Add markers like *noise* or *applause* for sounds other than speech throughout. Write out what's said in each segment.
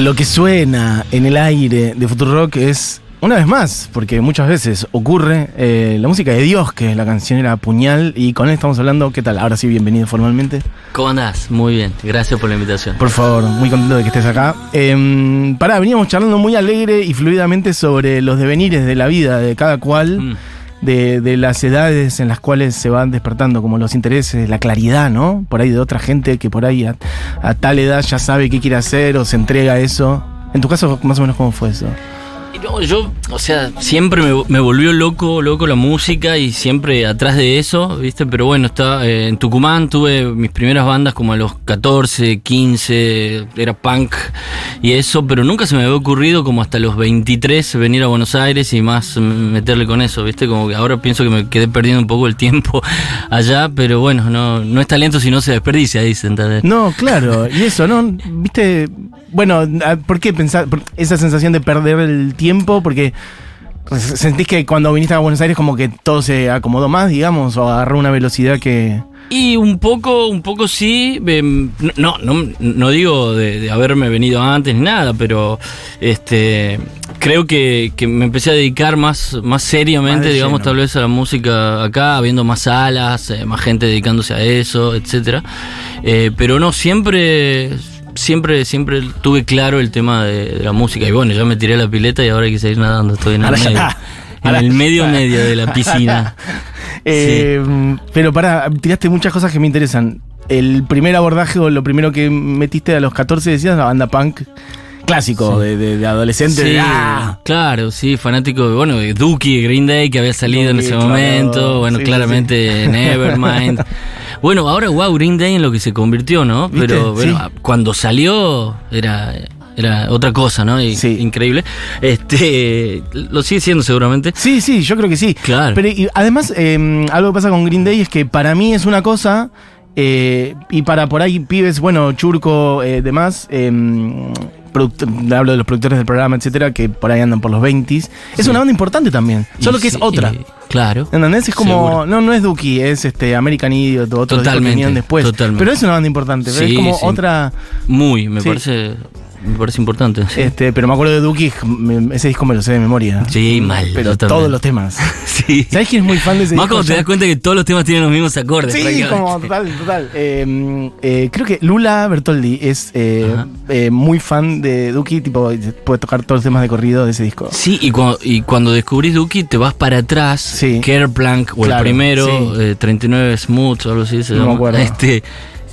Lo que suena en el aire de Futurock es, una vez más, porque muchas veces ocurre, eh, la música de Dios, que es la canción era Puñal, y con él estamos hablando, ¿qué tal? Ahora sí, bienvenido formalmente. ¿Cómo andás? Muy bien, gracias por la invitación. Por favor, muy contento de que estés acá. Eh, pará, veníamos charlando muy alegre y fluidamente sobre los devenires de la vida de cada cual. Mm. De, de las edades en las cuales se van despertando como los intereses, la claridad, ¿no? Por ahí de otra gente que por ahí a, a tal edad ya sabe qué quiere hacer o se entrega a eso. En tu caso, más o menos, ¿cómo fue eso? No, yo, o sea, siempre me, volvió loco, loco la música y siempre atrás de eso, ¿viste? Pero bueno, estaba eh, en Tucumán tuve mis primeras bandas como a los 14, 15, era punk y eso, pero nunca se me había ocurrido como hasta los 23 venir a Buenos Aires y más meterle con eso, ¿viste? Como que ahora pienso que me quedé perdiendo un poco el tiempo *laughs* allá, pero bueno, no, no es talento si no se desperdicia, dicen. ¿entendés? No, claro, y eso, ¿no? ¿Viste? Bueno, ah, ¿por qué pensar por esa sensación de perder el tiempo? Porque sentís que cuando viniste a Buenos Aires como que todo se acomodó más, digamos, o agarró una velocidad que... Y un poco, un poco sí. em, No, no, no digo de, de haberme venido antes ni nada, pero este creo que, que me empecé a dedicar más, más seriamente, Más digamos, lleno. tal vez a la música acá, habiendo más salas, eh, más gente dedicándose a eso, etcétera. Eh, pero no, siempre, siempre, siempre tuve claro el tema de, de la música. Y bueno, ya me tiré a la pileta y ahora hay que seguir nadando, estoy en el ya medio. En el medio medio de la *laughs* piscina. Eh, Pero para, tiraste muchas cosas que me interesan. El primer abordaje o lo primero que metiste a los 14 decías la banda punk clásico Sí. de, de- de adolescente. Sí, ¡ah! claro, sí, fanático de, bueno, de Dookie, Green Day, que había salido en ese claro. momento, bueno, Sí, claramente Nevermind. *laughs* bueno, ahora, wow, Green Day en lo que se convirtió, ¿no? ¿Viste? Pero bueno, Sí. cuando salió era, era otra cosa, ¿no? Y- Sí. Increíble. Este, lo sigue siendo seguramente. Sí, sí, yo creo que sí. Claro. Pero y, además, eh, algo que pasa con Green Day es que para mí es una cosa. eh, y para por ahí pibes, bueno, Churco, eh, demás, product- hablo de los productores del programa, etcétera, que por ahí andan por los 20 Es Sí. una banda importante también, solo Y que es sí, otra. eh, claro. ¿Entendés? Es como. Seguro. No, no es Dookie, es este American Idiot otros que después. totalmente. Pero es una banda importante, Sí, es como otra. Muy, me parece, me parece importante. Este, pero me acuerdo de me- ese disco me lo sé de memoria. Sí, mal, Pero todos los temas. *laughs* Sí. ¿Sabes quién es muy fan de ese Más disco? cuando te das cuenta que todos los temas tienen los mismos acordes. Sí, como total, total. Eh, eh, creo que Lula Bertoldi es eh, eh, muy fan de Duki, tipo, puede tocar todos los temas de corrido de ese disco. Sí, y cuando, y cuando descubrís Dookie te vas para atrás, Sí. Kerplank o Claro, el primero, sí. eh, 39 Smooth o algo así se No me acuerdo. Este,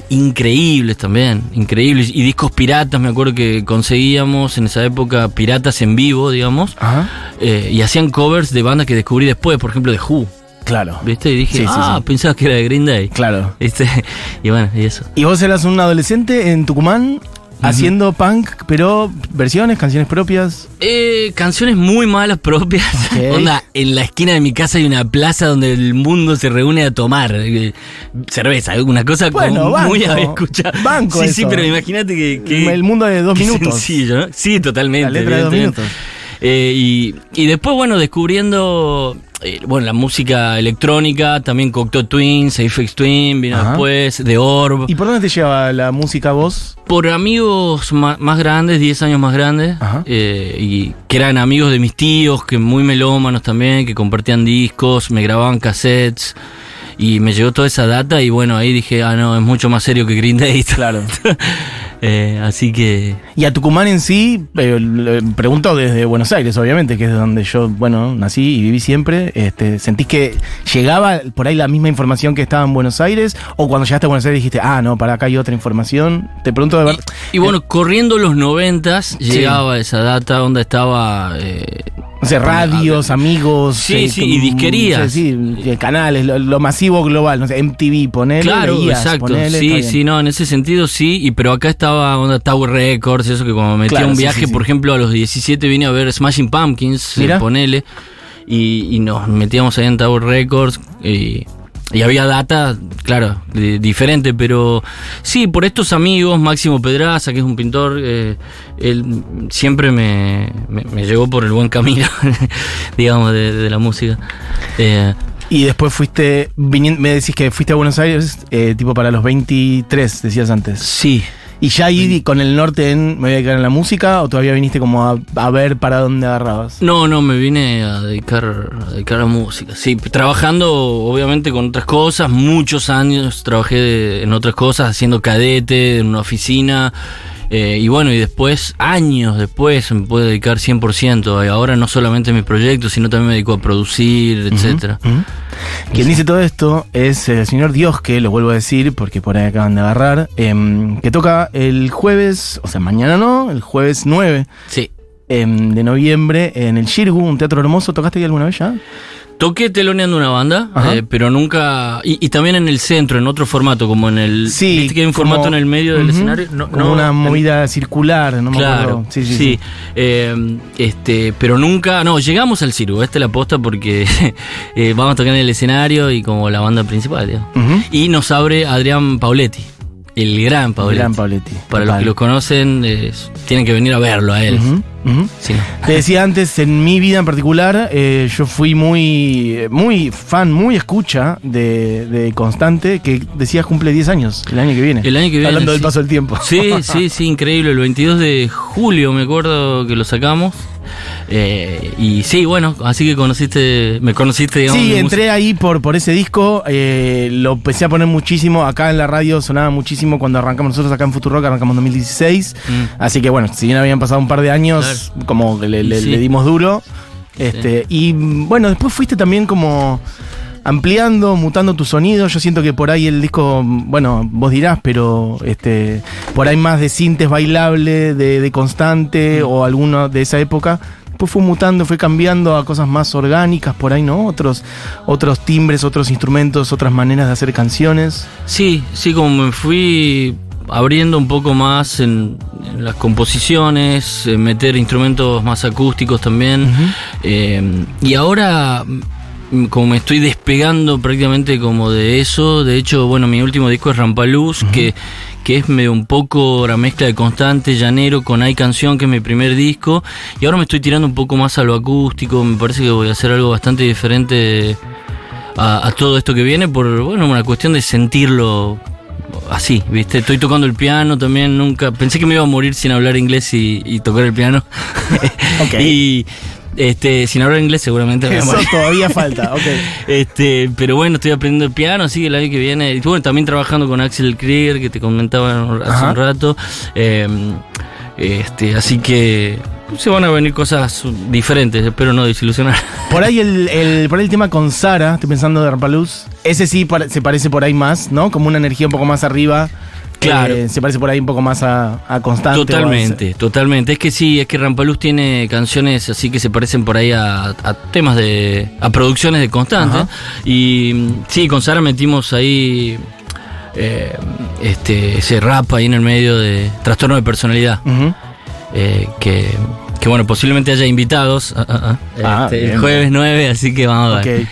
increíbles también, increíbles. Y discos piratas, me acuerdo que conseguíamos en esa época piratas en vivo, digamos, Ajá. eh, y hacían covers de bandas que descubrí después, por ejemplo de Who, Claro. ¿viste? Y dije, Sí, sí, ah, sí. pensaba que era de Green Day. Claro. *laughs* ¿Viste? Y bueno, y eso. Y vos eras un adolescente en Tucumán haciendo punk, pero versiones, canciones propias. Eh, canciones muy malas propias. *laughs* Onda, en la esquina de mi casa hay una plaza donde el mundo se reúne a tomar eh, cerveza, una cosa Bueno, como muy banco. a escuchar. Banco Sí, sí, pero imagínate que, que- El mundo de dos minutos. sencillo, ¿no? Sí, totalmente. La letra de dos minutos. Eh, y, y después, bueno, descubriendo eh, bueno, la música electrónica, también Cocteau Twins, Aphex Twin, vino Ajá. después, The Orb. ¿Y por dónde te lleva la música vos? Por amigos más grandes, 10 años más grandes, eh, y que eran amigos de mis tíos, que muy melómanos también, que compartían discos, me grababan cassettes, y me llegó toda esa data, y bueno, ahí dije, ah, no, es mucho más serio que Green Day. *laughs* Claro. Eh, así que, Y a Tucumán en sí, eh, pregunto desde Buenos Aires, obviamente, que es donde yo, bueno, nací y viví siempre. Este, ¿Sentís que llegaba por ahí la misma información que estaba en Buenos Aires? ¿O cuando llegaste a Buenos Aires dijiste, ah, no, para acá hay otra información? Te pregunto de verdad. y bueno, corriendo los noventas, llegaba esa data donde estaba... eh, O sea, radios, amigos. Sí, sí, que- y disquerías. Sí, sí, eh, canales, lo, lo masivo global, no sé, MTV, ponele. Claro, exacto. ponele, sí, sí, no, en ese sentido sí. Y pero acá estaba onda Tower Records, eso que cuando metí Claro, un sí, viaje, sí, sí. por ejemplo, a los 17 vine a ver Smashing Pumpkins, eh, ponele. Y, y nos metíamos ahí en Tower Records. Y, y había data, claro, di- diferente, pero sí, por estos amigos, Máximo Pedraza, que es un pintor, eh, él siempre me, me, me llevó por el buen camino, *laughs* digamos, de, de la música. Eh, Y después fuiste, me decís que fuiste a Buenos Aires, eh, tipo para los 23, decías antes. sí, ¿Y ya ahí con el norte en me voy a dedicar en la música o todavía viniste como a, a ver para dónde agarrabas? No, no, me vine a dedicar, a dedicar a la música. Sí, trabajando obviamente con otras cosas, muchos años trabajé de- en otras cosas, haciendo cadete en una oficina. Eh, y bueno, y después, años después, me puedo dedicar 100%. Y ahora no solamente a mis proyectos, sino también me dedico a producir, etcétera. Quien dice todo esto es el señor Dios, que lo vuelvo a decir porque por ahí acaban de agarrar, em, que toca el jueves, o sea, mañana no, el jueves 9 Sí. Em, de noviembre en el Shirgu, un teatro hermoso. ¿Tocaste ahí alguna vez ya? Toqué teloneando una banda, eh, pero nunca. Y, y también en el centro, en otro formato, como en el. Sí. ¿Viste que hay un como- formato en el medio del escenario? No, como no, una en- movida circular, no me Claro, acuerdo. Sí, sí, sí. sí. Eh, este, pero nunca, no, llegamos al Circo, esta es la posta porque *laughs* eh, vamos a tocar en el escenario y como la banda principal, digamos. Ujú. Y nos abre Adrián Pauletti, el gran Pauletti. Gran Pauletti. Para los que lo conocen, eh, tienen que venir a verlo a él. Sí. Te decía antes, en mi vida en particular, eh, yo fui muy, muy fan, muy escucha de, de Constante, que decías cumple 10 años el año que viene. El año que viene, Hablando del sí. paso del tiempo. Sí, *laughs* sí, sí, increíble. El 22 de julio me acuerdo que lo sacamos. Eh, y sí, bueno, así que conociste, me conociste, digamos. Sí, entré ahí por, por ese disco, eh, lo empecé a poner muchísimo, acá en la radio sonaba muchísimo cuando arrancamos nosotros acá en Futurock, arrancamos en 2016, Mm. así que bueno, si bien habían pasado un par de años, como que le, le- Sí. le dimos duro, este, y bueno, después fuiste también como ampliando, mutando tu sonido, yo siento que por ahí el disco, bueno, vos dirás, pero este, por ahí más de sintes bailable, de, de constante, o alguno de esa época, Después fue mutando, fue cambiando a cosas más orgánicas por ahí, ¿no? Otros, otros timbres, otros instrumentos, otras maneras de hacer canciones. Sí, sí, como me fui abriendo un poco más en, en las composiciones, en meter instrumentos más acústicos también. Eh, y ahora, mm, como me estoy despegando prácticamente como de eso, de hecho, bueno, mi último disco es Rampaluz, que, que es medio un poco la mezcla de Constante, Llanero con Hay Canción, que es mi primer disco. Y ahora me estoy tirando un poco más a lo acústico, me parece que voy a hacer algo bastante diferente a, a todo esto que viene por bueno una cuestión de sentirlo así, ¿viste? Estoy tocando el piano también, nunca pensé que me iba a morir sin hablar inglés y, y tocar el piano. *laughs* Ok. y este sin hablar inglés seguramente Eso todavía falta, *laughs* ok. Este, pero bueno, estoy aprendiendo el piano, así que el año que viene. Y bueno, también trabajando con Axel Krieger, que te comentaba hace Ajá. un rato. Eh, este, así que se van a venir cosas diferentes, espero no desilusionar. Por ahí el, *laughs* el- por ahí el tema con Sara, estoy pensando de Rampaluz, ese sí se parece por ahí más, ¿no? Como una energía un poco más arriba. Claro. Eh, se parece por ahí un poco más a, a Constante. a- Totalmente, totalmente. Es que sí, es que Rampaluz tiene canciones así que se parecen por ahí a, a temas de. a producciones de Constante. Ajá. Y sí, con Sara metimos ahí. eh, este, ese rap ahí en el medio de trastorno de personalidad. Ujú. Eh, que, que bueno, posiblemente haya invitados ah, ah, ah, este, bien, el jueves 9, así que vamos a ver.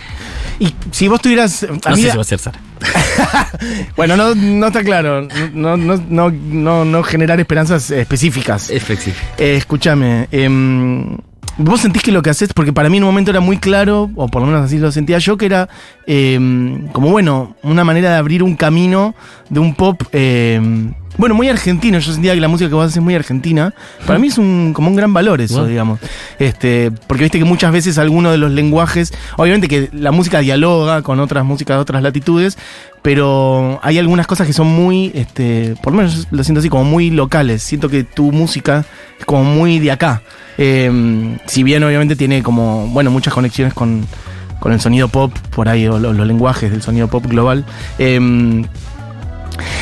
Y si vos tuvieras. a No mí- sé si va a ser Sara. *laughs* Bueno, no, no está claro. No, no, no, no, no generar esperanzas específicas. Es flexible. Eh, escúchame, em, vos sentís que lo que haces, porque para mí en un momento era muy claro, o por lo menos así lo sentía yo, que era em, como bueno, una manera de abrir un camino de un pop, em, bueno, muy argentino. Yo sentía que la música que vos haces es muy argentina. Para mí es un, como un gran valor eso, digamos. Este, porque viste que muchas veces algunos de los lenguajes, obviamente que la música dialoga con otras músicas de otras latitudes, pero hay algunas cosas que son muy, este, por lo menos lo siento así, como muy locales. Siento que tu música es como muy de acá. Eh, si bien obviamente tiene como, bueno, muchas conexiones con, con el sonido pop, por ahí, o lo- los, lenguajes del sonido pop global. Eh,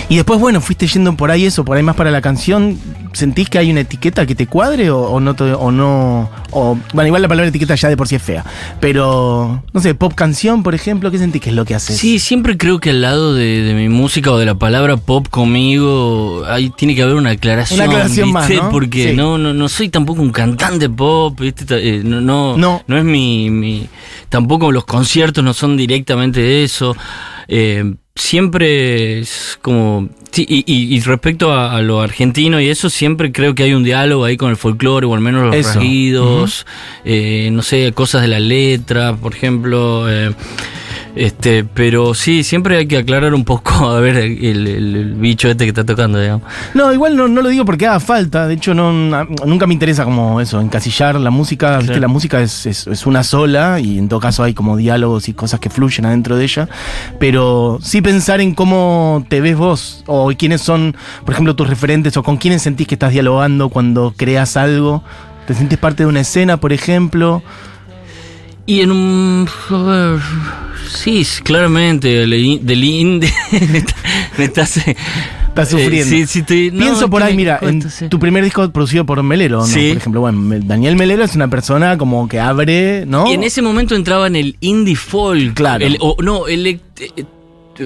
y después, bueno, fuiste yendo por ahí eso, por ahí más para la canción. ¿Sentís que hay una etiqueta que te cuadre o, o no? te- o no o, bueno, igual la palabra etiqueta ya de por sí es fea. Pero, no sé, pop canción, por ejemplo, ¿qué sentís que es lo que haces? Sí, siempre creo que al lado de, de mi música o de la palabra pop conmigo, ahí tiene que haber una aclaración. Una aclaración más, ¿viste? ¿no? Porque Sí. no, no, no soy tampoco un cantante pop, ¿viste? Eh, no, no, No. no es mi, mi- Tampoco los conciertos no son directamente de eso. Eh, siempre es como. sí, y, y- y respecto a, a lo argentino y eso, siempre creo que hay un diálogo ahí con el folclore, o al menos los Eso. rasguidos, eh, no sé, cosas de la letra, por ejemplo. eh, Este, pero sí, siempre hay que aclarar un poco *laughs* a ver el, bicho este que está tocando, digamos. No, igual no, no lo digo porque haga falta. De hecho, no, nunca me interesa como eso, encasillar la música. Viste, la música es, es- es una sola y en todo caso hay como diálogos y cosas que fluyen adentro de ella. Pero sí pensar en cómo te ves vos o quiénes son, por ejemplo, tus referentes o con quiénes sentís que estás dialogando cuando creas algo. ¿Te sentís parte de una escena, por ejemplo? Y en un. sí, claramente, del in- del indie. *laughs* me está- me estás. Estás sufriendo. eh, sí, sí, estoy- no, Pienso por ahí, mira, en sí. tu primer disco producido por Melero, ¿no? Sí. Por ejemplo, bueno, Daniel Melero es una persona como que abre, ¿no? Y en ese momento entraba en el indie folk. Claro. El- o, no, el. eh, eh,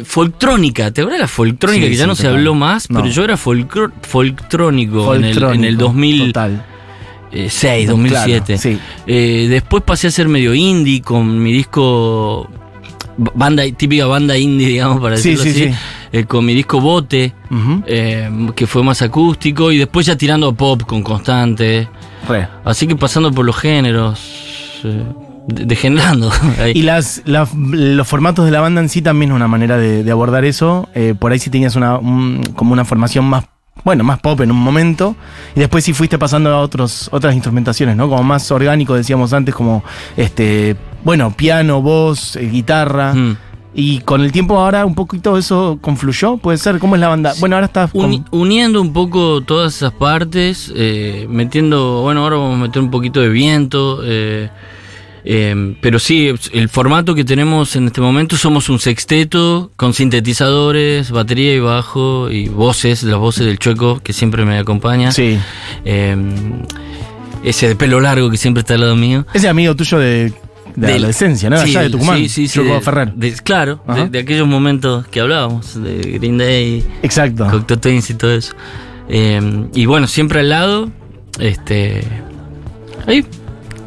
Folktrónica, ¿te acuerdas la folktrónica? Que ya no se habló más, No. pero yo era folktrónico en el, en el 2006, Total. 2007. Claro, sí. Eh, después pasé a ser medio indie con mi disco. Banda, típica banda indie, *laughs* digamos, para decirlo sí, así. sí. eh, con mi disco Bote, eh, que fue más acústico. Y después ya tirando a pop con constante. Re. Así que pasando por los géneros. eh, de- degenerando. *laughs* Y las, las- los formatos de la banda en sí también es una manera de, de abordar eso. Eh, por ahí sí tenías una, un- como una formación más, bueno, más pop en un momento. Y después sí fuiste pasando a otros, otras instrumentaciones, ¿no? Como más orgánico, decíamos antes, como este, bueno, piano, voz, eh, guitarra. Mm. Y con el tiempo ahora un poquito eso confluyó, puede ser. ¿Cómo es la banda? Bueno, ahora está Uni- uniendo un poco todas esas partes, eh, metiendo, bueno, ahora vamos a meter un poquito de viento, eh, eh, pero sí, el formato que tenemos en este momento somos un sexteto con sintetizadores, batería y bajo y voces, las voces del chueco que siempre me acompaña. Sí. Eh, ese de pelo largo que siempre está al lado mío. Ese amigo tuyo de, de Del- adolescencia, ¿no? sí, Allá de Tucumán. Sí, sí, sí. De- Ferrer. de- claro, de, de aquellos momentos que hablábamos, de Green Day. Exacto. Cocteau Twins y todo eso. Eh, y bueno, siempre al lado, este. Ahí,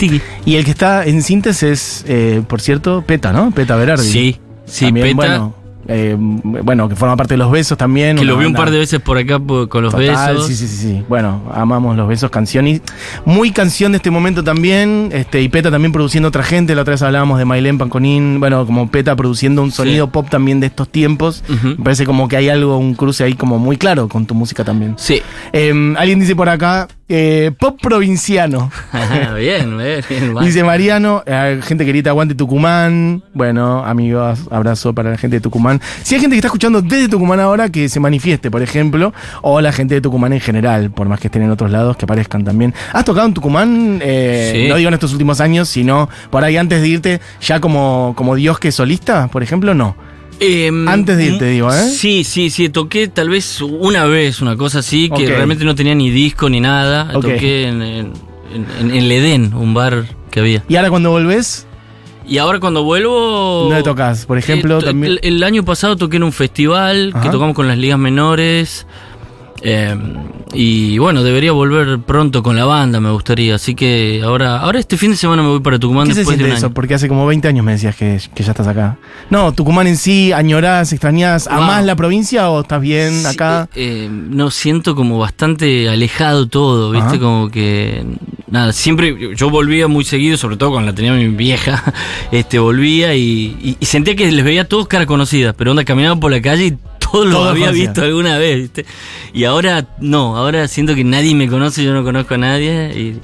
tiki. Y el que está en síntesis es, eh, por cierto, Peta, ¿no? Peta Berardi. Sí, sí, También, Peta, Bueno, eh, bueno, que forma parte de los besos también. que lo vi un par de veces por acá con los total, besos. Sí, sí, sí, sí. Bueno, amamos los besos, canción. Y muy canción de este momento también. Este, y Peta también produciendo otra gente. La otra vez hablábamos de Mailén Panconín. Bueno, como Peta produciendo un sonido pop también de estos tiempos. Me parece como que hay algo, un cruce ahí como muy claro con tu música también. Sí. Eh, alguien dice por acá, eh, pop provinciano. *laughs* *laughs* bien, bien, bien. va. Dice Mariano, eh, gente querida, aguante Tucumán. Bueno, amigos, abrazo para la gente de Tucumán. Si hay gente que está escuchando desde Tucumán ahora, que se manifieste, por ejemplo, o la gente de Tucumán en general, por más que estén en otros lados, que aparezcan también. ¿Has tocado en Tucumán? Eh, Sí. No digo en estos últimos años, sino por ahí antes de irte, ya como, como Dios que solista, por ejemplo, no. Em, Antes de irte, digo, ¿eh? Sí, sí, sí. Toqué tal vez una vez una cosa así, que realmente no tenía ni disco ni nada. Toqué en, en, en- en el Edén, un bar que había. Y ahora cuando volvés, Y ahora cuando vuelvo. ¿dónde tocas? Por ejemplo, Eh, to- también. El, el año pasado toqué en un festival Ajá. que tocamos con las ligas menores. Eh, y bueno, debería volver pronto con la banda, me gustaría. Así que ahora, ahora este fin de semana me voy para Tucumán ¿Qué se después de siente un eso? año. Porque hace como 20 años me decías que, que ya estás acá. No, Tucumán en sí, añorás, extrañás, No. amás la provincia o estás bien Sí, acá? eh, no siento como bastante alejado todo, ¿viste? Ajá. Como que. Nada, siempre. Yo volvía muy seguido, sobre todo cuando la tenía mi vieja. *laughs* Este, volvía y, y- y sentía que les veía a todos cara conocida, pero onda caminaba por la calle y Todos había visto alguna vez, ¿viste? Y ahora no, ahora siento que nadie me conoce, yo no conozco a nadie. Y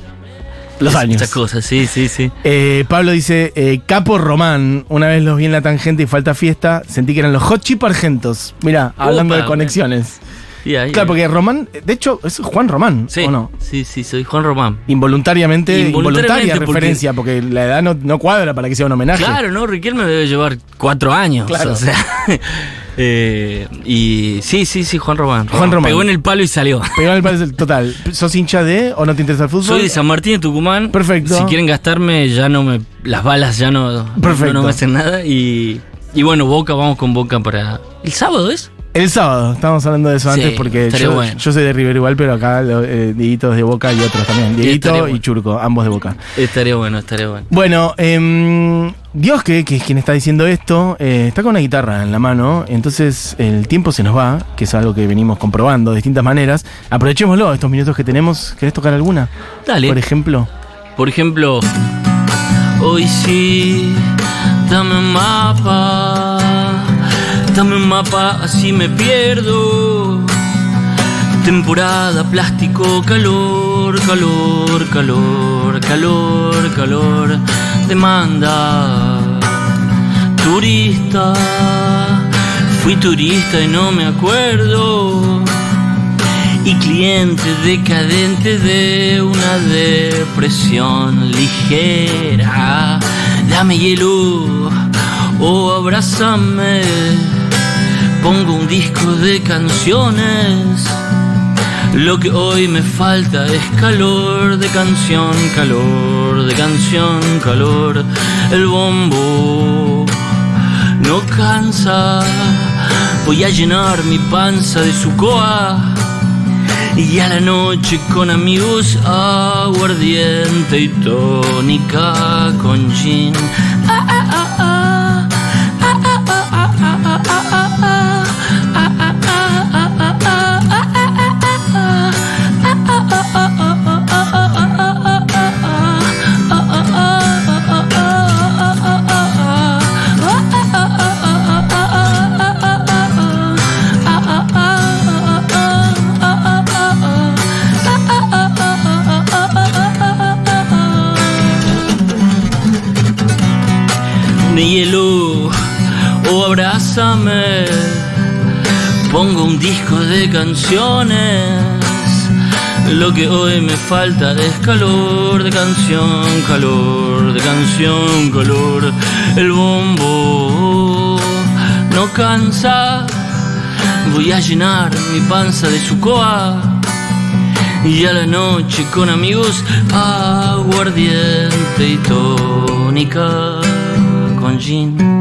Los años. Esas cosas, sí, sí, sí. Eh, Pablo dice, eh, Capo Román, una vez los vi en la tangente y falta fiesta, sentí que eran los hot chip argentos. Mira, hablando de conexiones. Y ahí, Claro, porque Román, de hecho, es Juan Román, Sí, ¿o no? sí, sí, soy Juan Román. Involuntariamente, Involuntariamente, involuntaria porque- referencia, porque la edad no, no cuadra para que sea un homenaje. Claro, no, Riquelme debe llevar cuatro años. Claro. O sea. *laughs* eh, y sí, sí, sí, Juan Román. Juan Román. Pegó en el palo y salió. Pero me parece total. ¿Sos hincha de o no te interesa el fútbol? Soy de San Martín de Tucumán. Perfecto. Si quieren gastarme, ya no me. Las balas ya no, Perfecto. no me hacen nada. Y, y bueno, Boca, vamos con Boca para. ¿El sábado es? El sábado, estábamos hablando de eso Sí, antes porque yo, bueno. yo soy de River igual, pero acá eh, Dieguito es de Boca y otros también. Dieguito y bueno. Churco, ambos de Boca. Estaría bueno, estaría bueno. Bueno, em, Dios, que, que es quien está diciendo esto, eh, está con una guitarra en la mano, entonces el tiempo se nos va, que es algo que venimos comprobando de distintas maneras. Aprovechémoslo, estos minutos que tenemos. ¿Querés tocar alguna? Dale. Por ejemplo. Por ejemplo, hoy sí dame un mapa, dame un mapa, así me pierdo. Temporada, plástico, calor, calor, calor, calor, calor, demanda. Turista, fui turista y no me acuerdo. Y cliente decadente de una depresión ligera. Dame hielo o abrázame. Pongo un disco de canciones. Lo que hoy me falta es calor de canción, calor de canción, calor. El bombo no cansa. Voy a llenar mi panza de su coa. Y a la noche con amigos aguardiente y tónica con gin. Ah, ah, ah. Pongo un disco de canciones. Lo que hoy me falta es calor de canción, calor de canción, calor. El bombo no cansa. Voy a llenar mi panza de su coa. Y a la noche con amigos, aguardiente y tónica con gin.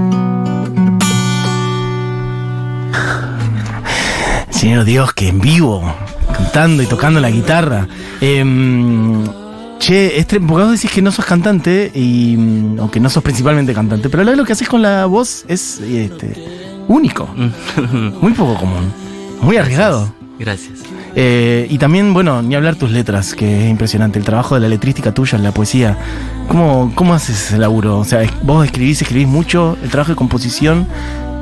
Señor Dios, que en vivo, cantando y tocando la guitarra. Em, che, porque vos decís que no sos cantante, y, mm, o que no sos principalmente cantante, pero lo que haces con la voz es este, único, *laughs* muy poco común, muy arriesgado. Gracias. Eh, y también, bueno, ni hablar tus letras, que es impresionante. El trabajo de la letrística tuya, la poesía. ¿Cómo, cómo haces ese laburo? O sea, vos escribís, escribís mucho, el trabajo de composición.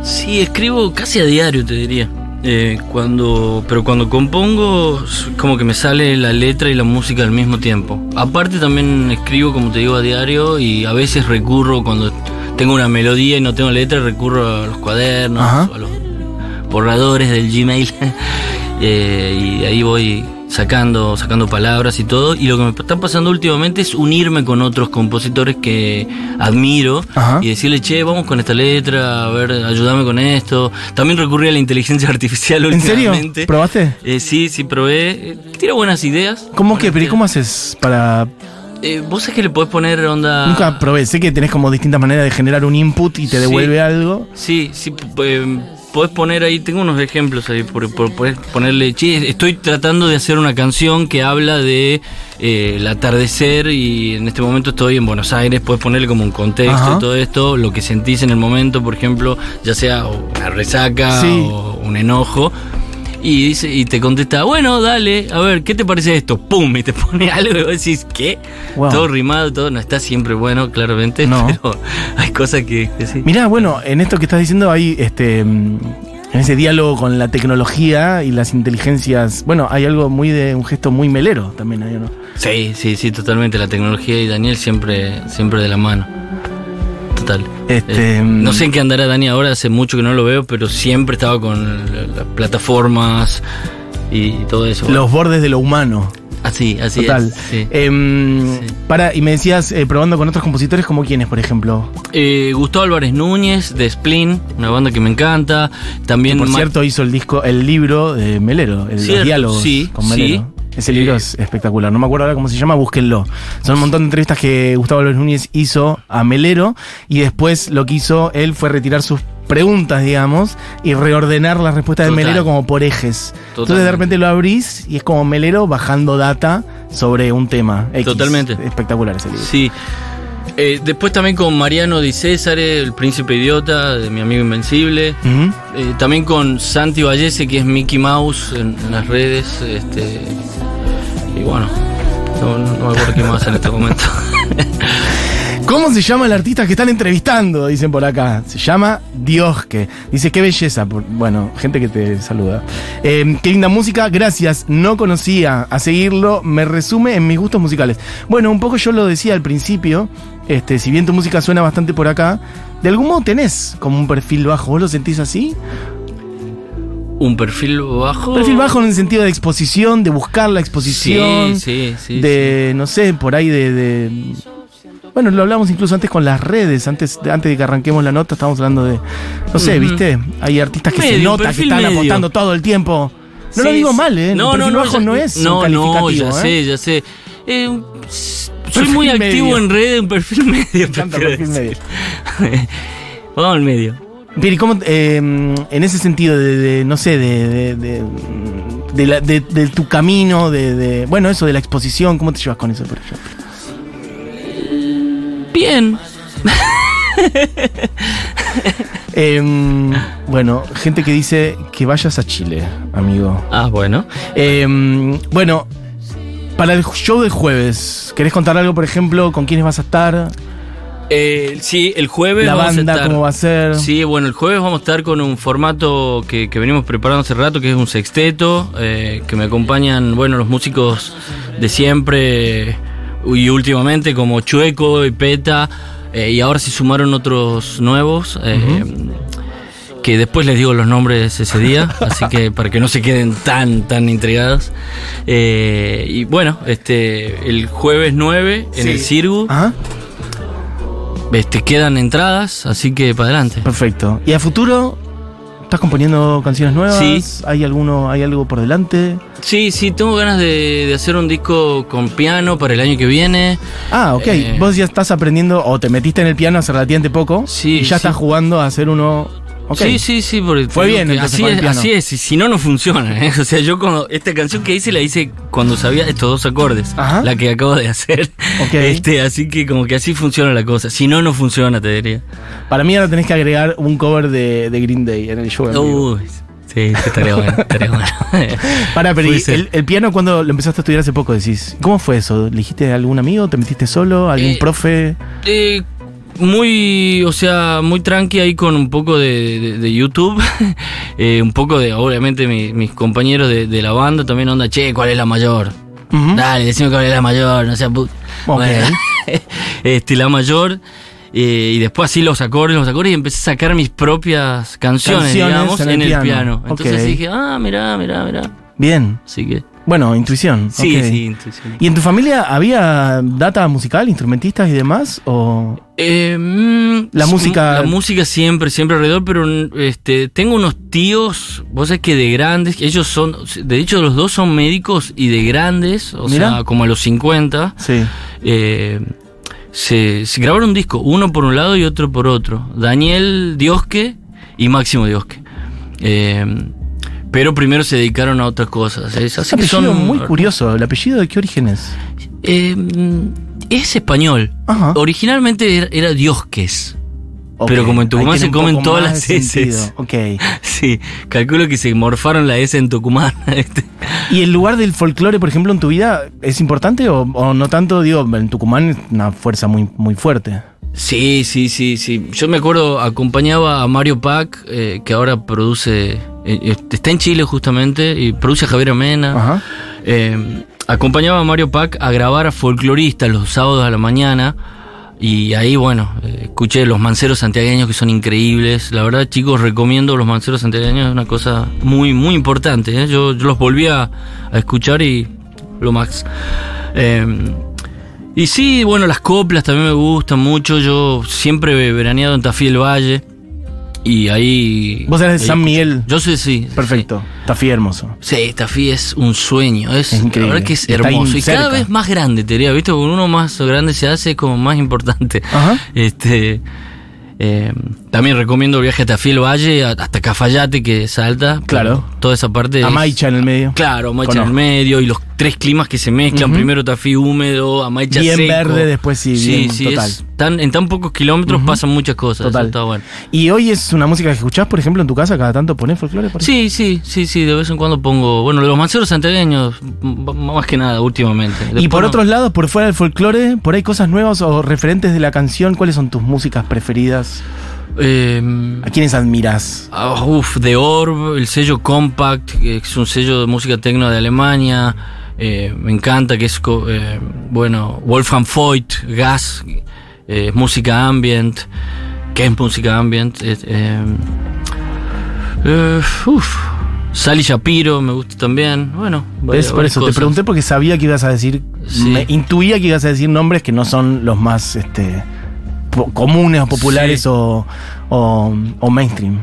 Sí, escribo casi a diario, te diría. Eh, cuando, pero cuando compongo, como que me sale la letra y la música al mismo tiempo. Aparte también escribo, como te digo, a diario y a veces recurro cuando tengo una melodía y no tengo letra, recurro a los cuadernos, Ajá. a los borradores del Gmail *laughs* Eh, y ahí voy sacando, sacando palabras y todo. Y lo que me está pasando últimamente es unirme con otros compositores que admiro Ajá. y decirle, che, vamos con esta letra, a ver, ayúdame con esto. También recurrí a la inteligencia *laughs* artificial ¿En serio? ¿Probaste? Eh, sí, sí, probé. Eh, Tira buenas ideas. ¿Cómo que? ¿Pero cómo haces para...? Eh, Vos sabés que le podés poner onda... Nunca probé. Sé que tenés como distintas maneras de generar un input y te Sí. devuelve algo. Sí, sí, eh, podés poner ahí, tengo unos ejemplos ahí, por, por- podés ponerle, che, estoy tratando de hacer una canción que habla de eh, el atardecer y en este momento estoy en Buenos Aires, puedes ponerle como un contexto Ajá. y todo esto, lo que sentís en el momento, por ejemplo, ya sea una resaca Sí. o un enojo. Y dice, y te contesta, bueno, dale, a ver, ¿qué te parece esto? ¡Pum! Y te *laughs* pone algo y vos decís, ¿qué? Wow. Todo rimado, todo, no está siempre bueno, claramente, No. *laughs* pero hay cosas que, que sí. Mirá, bueno, en esto que estás diciendo hay este mm, en ese diálogo con la tecnología y las inteligencias, bueno, hay algo muy de un gesto muy melero también ahí, ¿no? Sí, sí, sí, totalmente. La tecnología y Daniel siempre, siempre de la mano. Total. Este, Eh, mm, no sé en qué andará Dani ahora, hace mucho que no lo veo, pero siempre estaba con la- las plataformas y todo eso. los bordes de lo humano. Así, así Total. es. sí. Em, Sí. Para, y me decías, eh, probando con otros compositores, como quiénes, por ejemplo. Eh, Gustavo Álvarez Núñez de Splin, una banda que me encanta. También Por Ma- cierto, hizo el disco, el libro de Melero, el, los diálogos sí, con Melero. Sí. Ese Eh, libro es espectacular. No me acuerdo ahora cómo se llama, búsquenlo. Son un montón de entrevistas que Gustavo Álvarez Núñez hizo a Melero y después lo que hizo él fue retirar sus preguntas, digamos, y reordenar las respuestas de. Melero como por ejes. Entonces de Totalmente. repente lo abrís y es como Melero bajando data sobre un tema. X. Totalmente. Espectacular ese libro. Sí. Eh, después también con Mariano Di Césare, el príncipe idiota, de mi amigo Invencible. Eh, también con Santi Vallese, que es Mickey Mouse en, en las redes. Este, y bueno, no, no me acuerdo qué más en este momento. *laughs* ¿Cómo se llama el artista que están entrevistando? Dicen por acá. Se llama Diosque. Dice, qué belleza. Bueno, gente que te saluda. Eh, qué linda música, gracias. No conocía a seguirlo. Me resume en mis gustos musicales. Bueno, un poco yo lo decía al principio. Este, si bien tu música suena bastante por acá, de algún modo tenés como un perfil bajo. ¿Vos lo sentís así? Un perfil bajo. Perfil bajo en el sentido de exposición, de buscar la exposición. Sí, sí, sí. de, no sé, por ahí de, de- Bueno, lo hablamos incluso antes con las redes, antes, de- antes de que arranquemos la nota, estábamos hablando de... No sé. ¿viste? Hay artistas que se nota que están medio. apostando todo el tiempo. No Sí, lo digo mal, ¿eh? No, el no, perfil no. bajo ya- no es no, un calificativo, no, ya ¿eh? sé, ya sé. Eh, soy muy activo medio. en redes, un perfil medio. Me encanta perfil medio. Vamos al medio. Pero, ¿y cómo, eh, en ese sentido, de, de, no sé, de, de, de, la- de- tu camino, de, de- bueno, eso de la exposición, ¿cómo te llevas con eso, por ejemplo? Bien. Em, bueno, gente que dice que vayas a Chile, amigo. Ah, bueno. Em, bueno, para el show de jueves, ¿querés contar algo, por ejemplo, con quiénes vas a estar? Eh, sí, el jueves La vamos a banda, estar- ¿cómo va a ser? Sí, bueno, el jueves vamos a estar con un formato que, que venimos preparando hace rato, que es un sexteto, eh, que me acompañan, bueno, los músicos de siempre y últimamente como Chueco y Peta, eh, y ahora se sumaron otros nuevos. eh, Que después les digo los nombres ese día, *laughs* así que para que no se queden tan, tan intrigados. Eh, y bueno, este el jueves 9 en Sí. el Cirgu Ajá, este, quedan entradas, así que para adelante. perfecto. ¿Y a futuro? ¿Estás componiendo canciones nuevas? Sí. ¿Hay, alguno, ¿Hay algo por delante? Sí, sí, tengo ganas de, de hacer un disco con piano para el año que viene. Ah, ok. Eh. Vos ya estás aprendiendo o te metiste en el piano hace relativamente poco Sí, y ya sí. estás jugando a hacer uno... Sí, sí, sí, porque Fue bien, entonces, así es, así es, y si no, no funciona. ¿eh? *laughs* O sea, yo cuando esta canción que hice la hice cuando sabía estos dos acordes, Ajá. la que acabo de hacer. *laughs* Este, así que como que así funciona la cosa. Si no, no funciona, te diría. Para mí ahora tenés que agregar un cover de, de Green Day en el show. en vivo. Uy, sí, estaría bueno, estaría bueno. *laughs* Para, pero Puede ¿y ser. el, el piano cuando lo empezaste a estudiar hace poco decís, ¿cómo fue eso? ¿Le dijiste a algún amigo? ¿Te metiste solo? ¿Algún Eh, profe? Eh, muy, o sea, muy tranqui ahí con un poco de, de- de YouTube. *laughs* Eh, un poco de, obviamente, mi- mis compañeros de, de la banda también onda, che, ¿cuál es la mayor? Dale, decime cuál es la mayor, no sea put... Ok. Bueno, *laughs* este, la mayor. eh, y después así los acordes, los acordes y empecé a sacar mis propias canciones, Canciones digamos, en en el piano. piano. Entonces dije, ah, mirá, mirá, mirá. Bien. Así que. Bueno, intuición. Sí, sí, intuición. ¿Y en tu familia había data musical, instrumentistas y demás? ¿O Eh, mm, La música- La música siempre, siempre alrededor, pero este, tengo unos tíos, vos sabés que de grandes, ellos son, de hecho los dos son médicos y de grandes, o Mirá. sea, como a los 50, sí? eh, se, se grabaron un disco, uno por un lado y otro por otro. Daniel Diosque y Máximo Diosque. Eh, pero primero se dedicaron a otras cosas. Es, así que apellido son muy curioso. ¿El apellido de qué origen es? Eh, es español. Ajá. Originalmente era, era Diosques. Pero como en Tucumán se comen todas las S. Ok. *laughs* Sí, calculo que se morfaron la S en Tucumán. *laughs* este. ¿Y el lugar del folclore, por ejemplo, en tu vida es importante o, o no tanto? Digo, en Tucumán es una fuerza muy, muy fuerte. Sí, sí, sí, sí. Yo me acuerdo, acompañaba a Mario Pac, eh, que ahora produce, eh, eh, está en Chile justamente, y produce a Javier Amena. Ajá. Eh, acompañaba a Mario Pac a grabar a folcloristas los sábados a la mañana. Y ahí, bueno, escuché los manceros santiagueños que son increíbles. La verdad, chicos, recomiendo los manceros santiagueños, es una cosa muy, muy importante. Yo, yo los volví a, a escuchar y lo max. Eh, y sí, bueno, las coplas también me gustan mucho. Yo siempre he veraneado en Tafí del Valle. Y ahí. Vos eres de San Miguel. Yo soy, sí. Perfecto. Tafí hermoso. Sí, Tafí es un sueño, es, Es increíble. la verdad que es hermoso y cada vez más grande, te diría, ¿viste? Con uno más grande se hace es como más importante. Ajá. Este eh, también recomiendo el viaje a Tafí el Valle, a- hasta Cafayate que salta. Claro. Toda esa parte. es- Amaicha en el medio. Claro, Maicha en el medio y los tres climas que se mezclan. Primero Tafí húmedo, Amaicha Bien seco. verde, después sí, Sí, bien, sí, total. es tan- en tan pocos kilómetros pasan muchas cosas. Total. Eso está bueno. ¿Y hoy es una música que escuchás, por ejemplo, en tu casa? ¿Cada tanto ponés folclore? por Sí, sí, sí, sí, de vez en cuando pongo. Bueno, los manceros santiagueños, más que nada, últimamente. Y por no- otros lados, por fuera del folclore, por ahí cosas nuevas o referentes de la canción, ¿cuáles son tus músicas preferidas? Eh, ¿A quiénes admiras? ah, uf, The Orb, el sello Compact, que es un sello de música tecno de Alemania. Eh, me encanta que es, eh, bueno, Wolfgang Voigt, Gas, eh, música ambient. ¿Qué es música ambient? Eh, eh, uf, Sally Shapiro me gusta también. Bueno, Por eso, te pregunté porque sabía que ibas a decir, Sí. me intuía que ibas a decir nombres que no son los más este, comunes o populares Sí. o, o, o mainstream.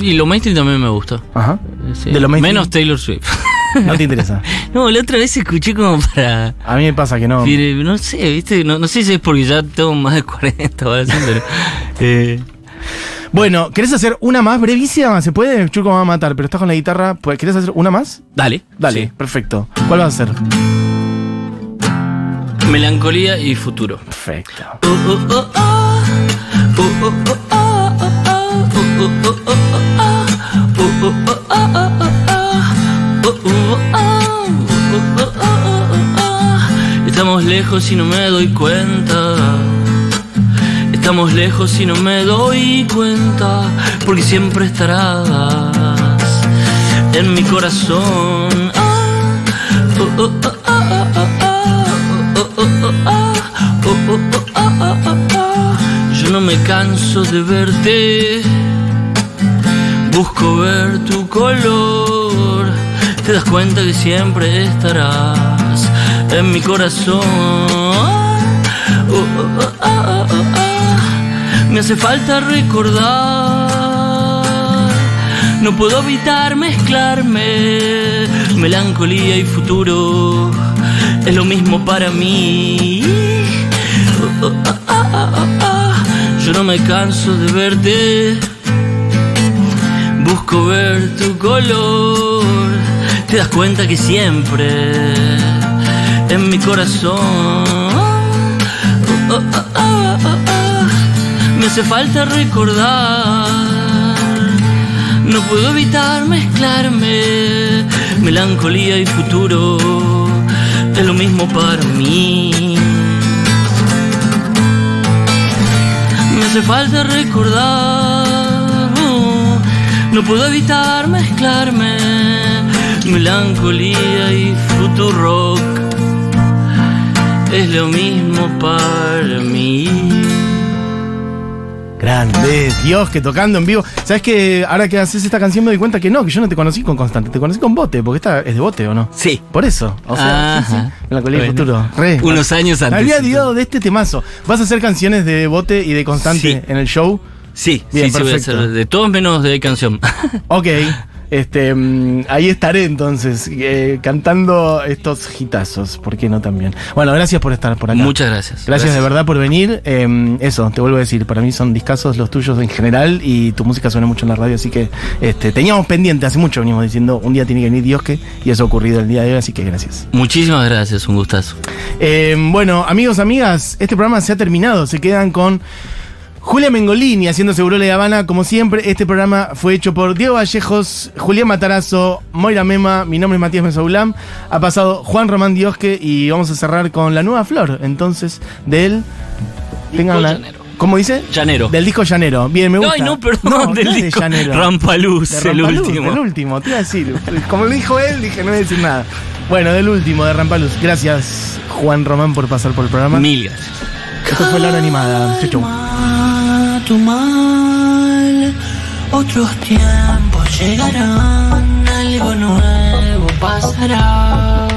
Y lo mainstream también me gusta. Ajá. Sí. De lo mainstream. Menos Taylor Swift. *laughs* No te interesa. no, la otra vez escuché como para. A mí me pasa que no. No sé, ¿viste? No, no sé si es porque ya tengo más de 40 o así, pero. eh, Bueno, ¿querés hacer una más brevísima? ¿Se puede? Chuco me va a matar, pero estás con la guitarra. pues, ¿Querés hacer una más? dale. Dale, Sí. perfecto. ¿Cuál vas a hacer? Melancolía y futuro. Perfecto. Estamos lejos y no me doy cuenta. Estamos lejos y no me doy cuenta. Porque siempre estarás en mi corazón. Yo no me canso de verte. Busco ver tu color te das cuenta que siempre estarás en mi corazón. Oh, oh, oh. Me hace falta recordar. No puedo evitar mezclarme. Melancolía y futuro es lo mismo para mí. Yo no me canso de verte. Busco ver tu color. Te das cuenta que siempre en mi corazón. Me hace falta recordar. No puedo evitar mezclarme. Melancolía y futuro es lo mismo para mí. Me hace falta recordar. no puedo evitar mezclarme. Melancolía y futuro rock es lo mismo para mí. Grande, Dios, que tocando en vivo. ¿Sabes que ahora que haces esta canción me doy cuenta que no, que yo no te conocí con Constante, te conocí con Bote, porque esta es de Bote, ¿o no? Sí. Por eso. O sea, sí. Melancolía Bueno. futuro. Re. Unos años Me antes. había olvidado de este temazo. ¿Vas a hacer canciones de Bote y de Constante Sí. en el show? Sí, Bien, sí, sí, voy a perfecto. hacer de todos menos de canción. Ok. *laughs* Este, mm, ahí estaré entonces, eh, cantando estos hitazos, ¿por qué no también? Bueno, gracias por estar por acá. Muchas gracias. Gracias, de verdad por venir. Eh, eso, te vuelvo a decir, para mí son discazos los tuyos en general y tu música suena mucho en la radio, así que este, teníamos pendiente, hace mucho venimos diciendo, un día tiene que venir Diosque y eso ha ocurrido el día de hoy, así que gracias. Muchísimas gracias, un gustazo. Eh, bueno, amigos, amigas, este programa se ha terminado, se quedan con... Julia Mengolini haciendo Seguro La Habana, como siempre, este programa fue hecho por Diego Vallejos, Julián Matarazo, Moira Mema, mi nombre es Matías Mesoulam, ha pasado Juan Román Diosque y vamos a cerrar con la nueva flor, entonces, del... Tengan la- Llanero. ¿Cómo dice? Llanero. Del disco Llanero. Bien, me gusta. Ay, no, perdón, No, del no de disco Llanero. Rampaluz, De el último. Del último, te iba a decir. Como lo dijo él, dije, no voy a decir nada. Bueno, del último, de Rampaluz. Gracias, Juan Román, por pasar por el programa. Mil gracias. Esto fue la hora animada. Chau, chau. Tu mal. Otros tiempos llegarán, algo nuevo pasará.